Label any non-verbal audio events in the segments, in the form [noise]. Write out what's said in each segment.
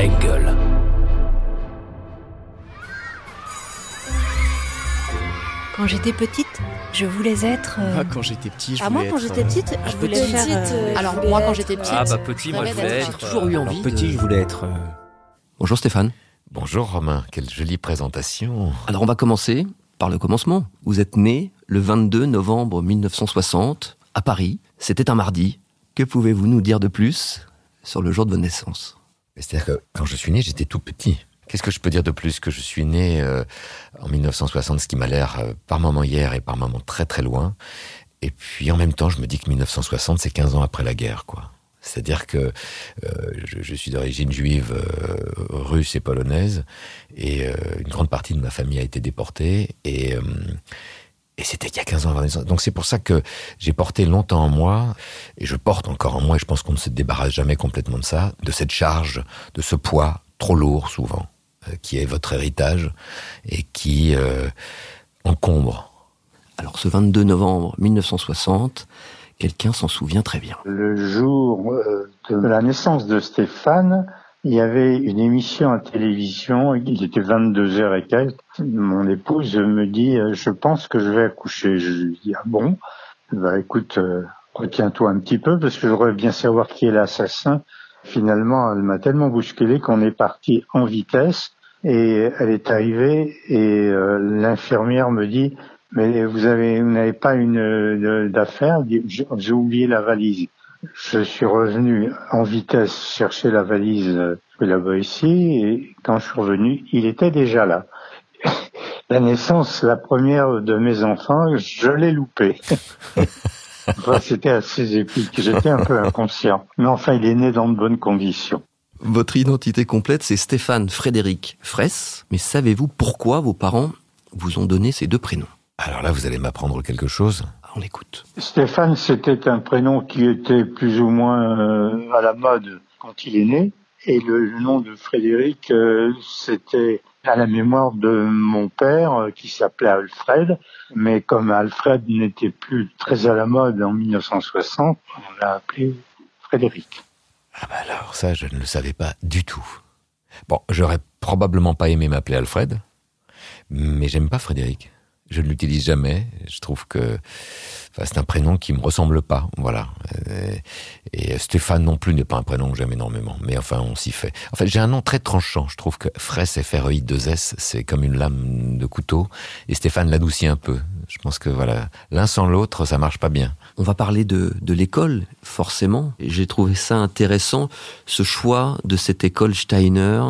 Engel. Quand j'étais petite, je voulais être. euh, Ah, quand j'étais petit, je Ah, voulais moi, quand être, j'étais petite, je voulais petite, faire. euh, Alors je voulais moi quand être- j'étais petite, Ah bah petit, moi je rêvais voulais d'être- être. j'ai toujours eu euh, envie. Alors, petit, de- je voulais être. euh, Bonjour Stéphane. Bonjour Romain, quelle jolie présentation. Alors on va commencer par le commencement. Vous êtes né le 22 novembre 1960 à Paris. C'était un mardi. Que pouvez-vous nous dire de plus sur le jour de votre naissance? C'est-à-dire que quand je suis né, j'étais tout petit. Qu'est-ce que je peux dire de plus que je suis né euh, en 1960, ce qui m'a l'air euh, par moment hier et par moment très très loin. Et puis en même temps, je me dis que 1960, c'est 15 ans après la guerre, quoi. C'est-à-dire que euh, je, je suis d'origine juive russe et polonaise, et une grande partie de ma famille a été déportée, et, et c'était il y a 15 ans avant la naissance. Donc c'est pour ça que j'ai porté longtemps en moi, et je porte encore en moi, et je pense qu'on ne se débarrasse jamais complètement de ça, de cette charge, de ce poids trop lourd souvent, euh, qui est votre héritage, et qui euh, encombre. Alors ce 22 novembre 1960, quelqu'un s'en souvient très bien. Le jour euh, de la naissance de Stéphane, il y avait une émission à télévision, il était 22 heures et quelques. Mon épouse me dit, euh, je pense que je vais accoucher. Je lui dis, ah bon? Bah écoute, euh, retiens-toi un petit peu parce que je voudrais bien savoir qui est l'assassin. Finalement, elle m'a tellement bousculé qu'on est parti en vitesse et elle est arrivée et euh, l'infirmière me dit, mais vous avez, vous n'avez pas une J'ai j'ai oublié la valise. Je suis revenu en vitesse chercher la valise euh, là-bas ici et quand je suis revenu, il était déjà là. [laughs] La naissance, la première de mes enfants, je l'ai loupé. [laughs] Enfin, c'était assez épique. J'étais un peu inconscient. Mais enfin, il est né dans de bonnes conditions. Votre identité complète, c'est Stéphane Frédéric Fraisse. Mais savez-vous pourquoi vos parents vous ont donné ces deux prénoms? Alors là, vous allez m'apprendre quelque chose. On écoute. Stéphane, c'était un prénom qui était plus ou moins euh, à la mode quand il est né. Et le, le nom de Frédéric, euh, c'était à la mémoire de mon père euh, qui s'appelait Alfred. Mais comme Alfred n'était plus très à la mode en 1960, on l'a appelé Frédéric. Ah bah alors ça, je ne le savais pas du tout. Bon, j'aurais probablement pas aimé m'appeler Alfred, mais j'aime pas Frédéric. Je ne l'utilise jamais. Je trouve que enfin, c'est un prénom qui me ressemble pas. Voilà. Euh, Et Stéphane non plus n'est pas un prénom que j'aime énormément. Mais enfin, on s'y fait. En fait, j'ai un nom très tranchant. Je trouve que Fraisse, F-R-E-I-2-S, c'est comme une lame de couteau. Et Stéphane l'adoucit un peu. Je pense que voilà, l'un sans l'autre, ça marche pas bien. On va parler de, de l'école, forcément. J'ai trouvé ça intéressant, ce choix de cette école Steiner.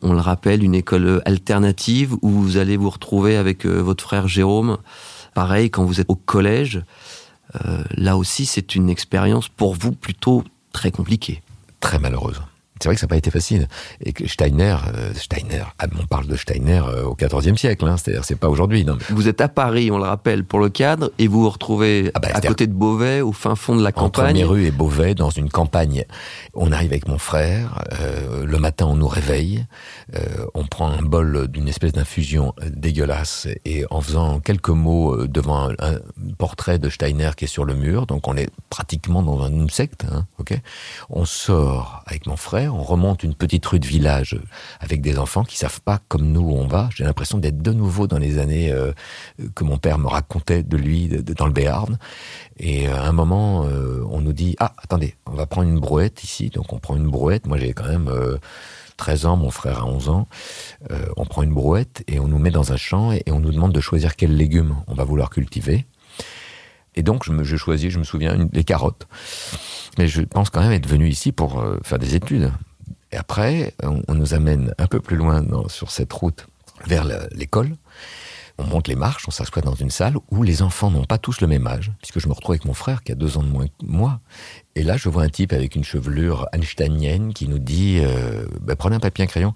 On le rappelle, une école alternative où vous allez vous retrouver avec euh, votre frère Jérôme. Pareil, quand vous êtes au collège, euh, là aussi, c'est une expérience pour vous plutôt très compliquée. très malheureuse. C'est vrai que ça n'a pas été facile. Et que Steiner, euh, Steiner, ah, on parle de Steiner euh, au XIVe siècle, hein, c'est-à-dire c'est pas aujourd'hui. Mais Vous êtes à Paris, on le rappelle, pour le cadre, et vous vous retrouvez Ah bah, à côté de Beauvais, au fin fond de la entre campagne. Méru et Beauvais, dans une campagne, on arrive avec mon frère. euh, le matin, on nous réveille. on prend un bol d'une espèce d'infusion dégueulasse et en faisant quelques mots devant un, un portrait de Steiner qui est sur le mur, donc on est pratiquement dans une secte. Hein, ok? On sort avec mon frère, on remonte une petite rue de village avec des enfants qui savent pas comme nous où on va. J'ai l'impression d'être de nouveau dans les années euh, que mon père me racontait de lui dans le Béarn. Et euh, à un moment, euh, on nous dit ah attendez, on va prendre une brouette ici. Donc on prend une brouette. Moi j'ai quand même euh, 13 ans, mon frère a 11 ans. Euh, on prend une brouette et on nous met dans un champ et, et on nous demande de choisir quels légumes on va vouloir cultiver. Et donc je, me, choisis, je me souviens, une, les carottes. Mais je pense quand même être venu ici pour euh, faire des études. Et après, on, nous amène un peu plus loin sur cette route vers l'école. On monte les marches, on s'assoit dans une salle où les enfants n'ont pas tous le même âge, puisque je me retrouve avec mon frère qui a deux ans de moins que moi. Et là, je vois un type avec une chevelure einsteinienne qui nous dit euh, Ben, Prenez un papier, un crayon.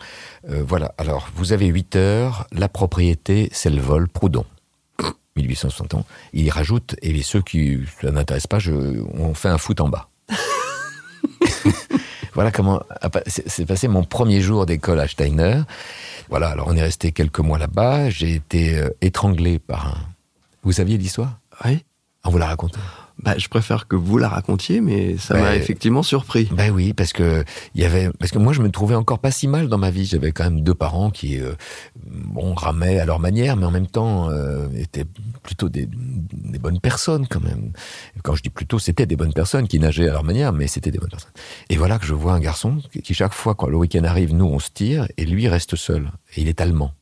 Euh, voilà, alors vous avez 8 heures, la propriété, c'est le vol, Proudhon. 1860 ans. Il rajoute Et ceux qui ça n'intéresse pas, je, on fait un foot en bas. [laughs] voilà comment c'est passé mon premier jour d'école à Steiner. Voilà, alors on est resté quelques mois là-bas. J'ai été euh, étranglé par un. Vous saviez l'histoire? Oui. On vous la raconte. Bah, je préfère que vous la racontiez, mais ça m'a Ouais. effectivement surpris. Ben oui, parce que il y avait, parce que moi je me trouvais encore pas si mal dans ma vie. J'avais quand même deux parents qui, euh, bon, ramaient à leur manière, mais en même temps euh, étaient plutôt des, des bonnes personnes quand même. Quand je dis plutôt, c'était des bonnes personnes qui nageaient à leur manière, mais c'était des bonnes personnes. Et voilà que je vois un garçon qui, qui, chaque fois quand le week-end arrive, nous on se tire et lui reste seul. Et il est allemand.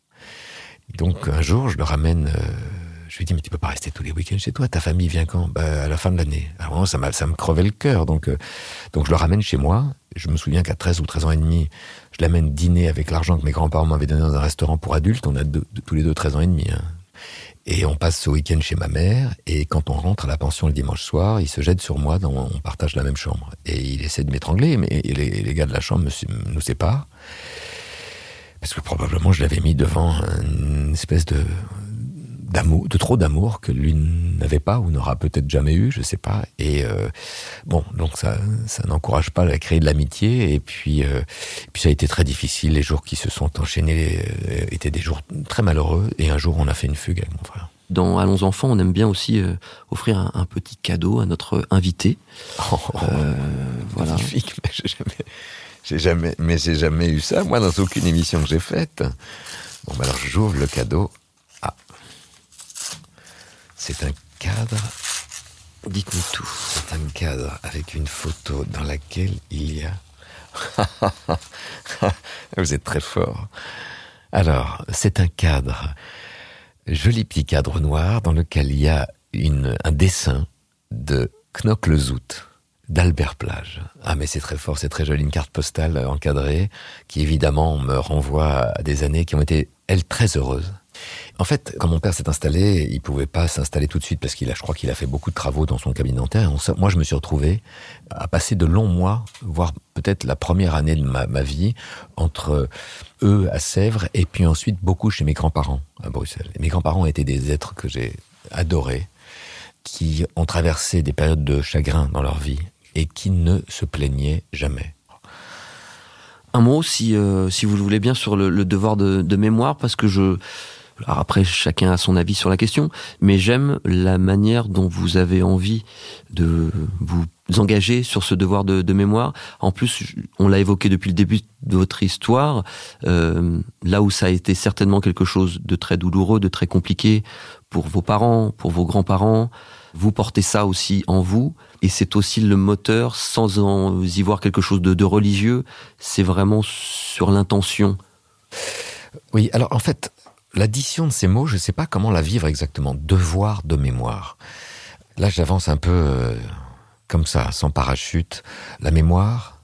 Donc un jour, je le ramène. euh, je lui dis mais tu peux pas rester tous les week-ends chez toi. Ta famille vient quand? Bah, À la fin de l'année. Alors vraiment, ça, ça me crevait le cœur. Donc, euh, donc je le ramène chez moi. Je me souviens qu'à 13 ou 13 ans et demi, je l'amène dîner avec l'argent que mes grands-parents m'avaient donné dans un restaurant pour adultes. On a tous les deux 13 ans et demi. hein. Et on passe ce week-end chez ma mère. Et quand on rentre à la pension le dimanche soir, il se jette sur moi. Dans, on partage la même chambre. Et il essaie de m'étrangler, mais les, les gars de la chambre me- nous séparent. Parce que probablement je l'avais mis devant une espèce de d'amour, de trop d'amour que lui n'avait pas ou n'aura peut-être jamais eu, je sais pas. Et euh, bon, donc ça, ça n'encourage pas à créer de l'amitié. Et puis, euh, et puis ça a été très difficile. Les jours qui se sont enchaînés euh, étaient des jours très malheureux. Et un jour, on a fait une fugue avec mon frère. Dans Allons enfants, on aime bien aussi offrir un, un petit cadeau à notre invité. Oh, Euh, voilà. magnifique, mais j'ai jamais, j'ai jamais, mais j'ai jamais eu ça, moi, dans aucune émission que j'ai faite. Bon, bah alors j'ouvre le cadeau. Ah, c'est un cadre, Dites-nous tout. c'est un cadre avec une photo dans laquelle il y a. [laughs] Vous êtes très fort. Alors, c'est un cadre, joli petit cadre noir dans lequel il y a un dessin de Knock-le-Zout d'Albert Plage. Ah mais c'est très fort, c'est très joli, une carte postale encadrée qui évidemment me renvoie à des années qui ont été, elles, très heureuses. En fait, quand mon père s'est installé, il pouvait pas s'installer tout de suite parce qu'il a, je crois qu'il a fait beaucoup de travaux dans son cabinet dentaire. Moi, je me suis retrouvé à passer de longs mois, voire peut-être la première année de ma, vie, entre eux à Sèvres et puis ensuite beaucoup chez mes grands-parents à Bruxelles. Mes grands-parents étaient des êtres que j'ai adorés, qui ont traversé des périodes de chagrin dans leur vie et qui ne se plaignaient jamais. Un mot, si, euh, si vous le voulez bien, sur le, devoir de, de mémoire, parce que je... Alors après, chacun a son avis sur la question, mais j'aime la manière dont vous avez envie de vous engager sur ce devoir de, mémoire. En plus, on l'a évoqué depuis le début de votre histoire, euh, là où ça a été certainement quelque chose de très douloureux, de très compliqué pour vos parents, pour vos grands-parents, vous portez ça aussi en vous, et c'est aussi le moteur, sans en y voir quelque chose de religieux, c'est vraiment sur l'intention. Oui, alors en fait, l'addition de ces mots, je ne sais pas comment la vivre exactement. Devoir de mémoire. Là, j'avance un peu euh, comme ça, sans parachute. La mémoire,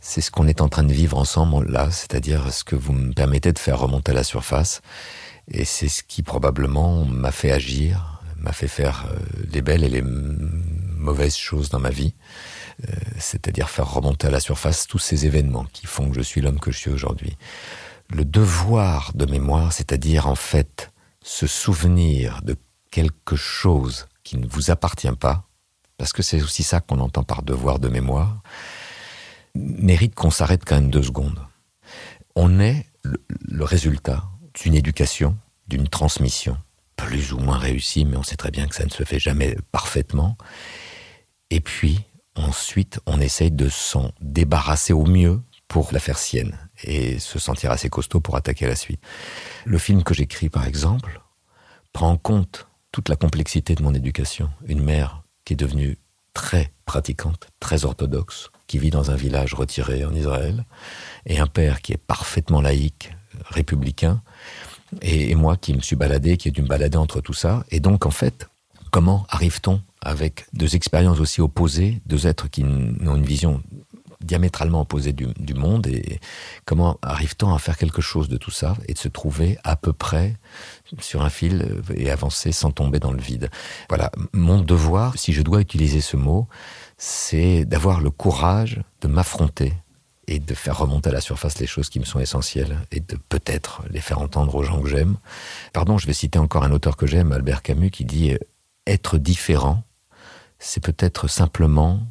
c'est ce qu'on est en train de vivre ensemble là, c'est-à-dire ce que vous me permettez de faire remonter à la surface. Et c'est ce qui probablement m'a fait agir, m'a fait faire euh, les belles et les mauvaises choses dans ma vie. Euh, c'est-à-dire faire remonter à la surface tous ces événements qui font que je suis l'homme que je suis aujourd'hui le devoir de mémoire, c'est-à-dire en fait se souvenir de quelque chose qui ne vous appartient pas, parce que c'est aussi ça qu'on entend par devoir de mémoire, mérite qu'on s'arrête quand même deux secondes. On est le, résultat d'une éducation, d'une transmission, plus ou moins réussie, mais on sait très bien que ça ne se fait jamais parfaitement. Et puis, ensuite, on essaye de s'en débarrasser au mieux pour la faire sienne et se sentir assez costaud pour attaquer la suite. Le film que j'écris, par exemple, prend en compte toute la complexité de mon éducation. Une mère qui est devenue très pratiquante, très orthodoxe, qui vit dans un village retiré en Israël, et un père qui est parfaitement laïque, républicain, et, moi qui me suis baladé, qui ai dû me balader entre tout ça. Et donc, en fait, comment arrive-t-on avec deux expériences aussi opposées, deux êtres qui ont une vision diamétralement opposée du, du monde et comment arrive-t-on à faire quelque chose de tout ça et de se trouver à peu près sur un fil et avancer sans tomber dans le vide? Voilà, mon devoir, si je dois utiliser ce mot, c'est d'avoir le courage de m'affronter et de faire remonter à la surface les choses qui me sont essentielles et de peut-être les faire entendre aux gens que j'aime. Pardon, je vais citer encore un auteur que j'aime, Albert Camus, qui dit être différent, c'est peut-être simplement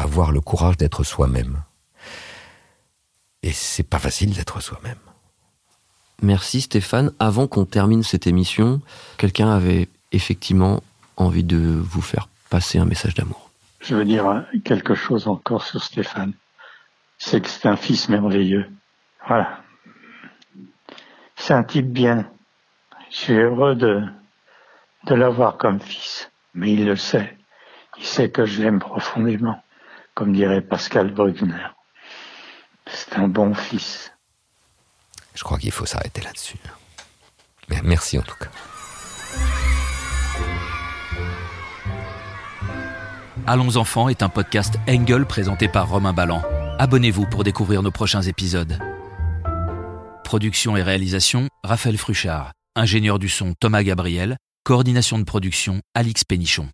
avoir le courage d'être soi-même. Et c'est pas facile d'être soi-même. Merci Stéphane. Avant qu'on termine cette émission, quelqu'un avait effectivement envie de vous faire passer un message d'amour. Je veux dire quelque chose encore sur Stéphane. C'est que c'est un fils merveilleux. Voilà. C'est un type bien. Je suis heureux de, de l'avoir comme fils. Mais il le sait. Il sait que je l'aime profondément, comme dirait Pascal Bruckner. C'est un bon fils. Je crois qu'il faut s'arrêter là-dessus. Merci en tout cas. Allons enfants est un podcast Engel présenté par Romain Ballan. Abonnez-vous pour découvrir nos prochains épisodes. Production et réalisation, Raphaël Fruchard. Ingénieur du son, Thomas Gabriel. Coordination de production, Alix Pénichon.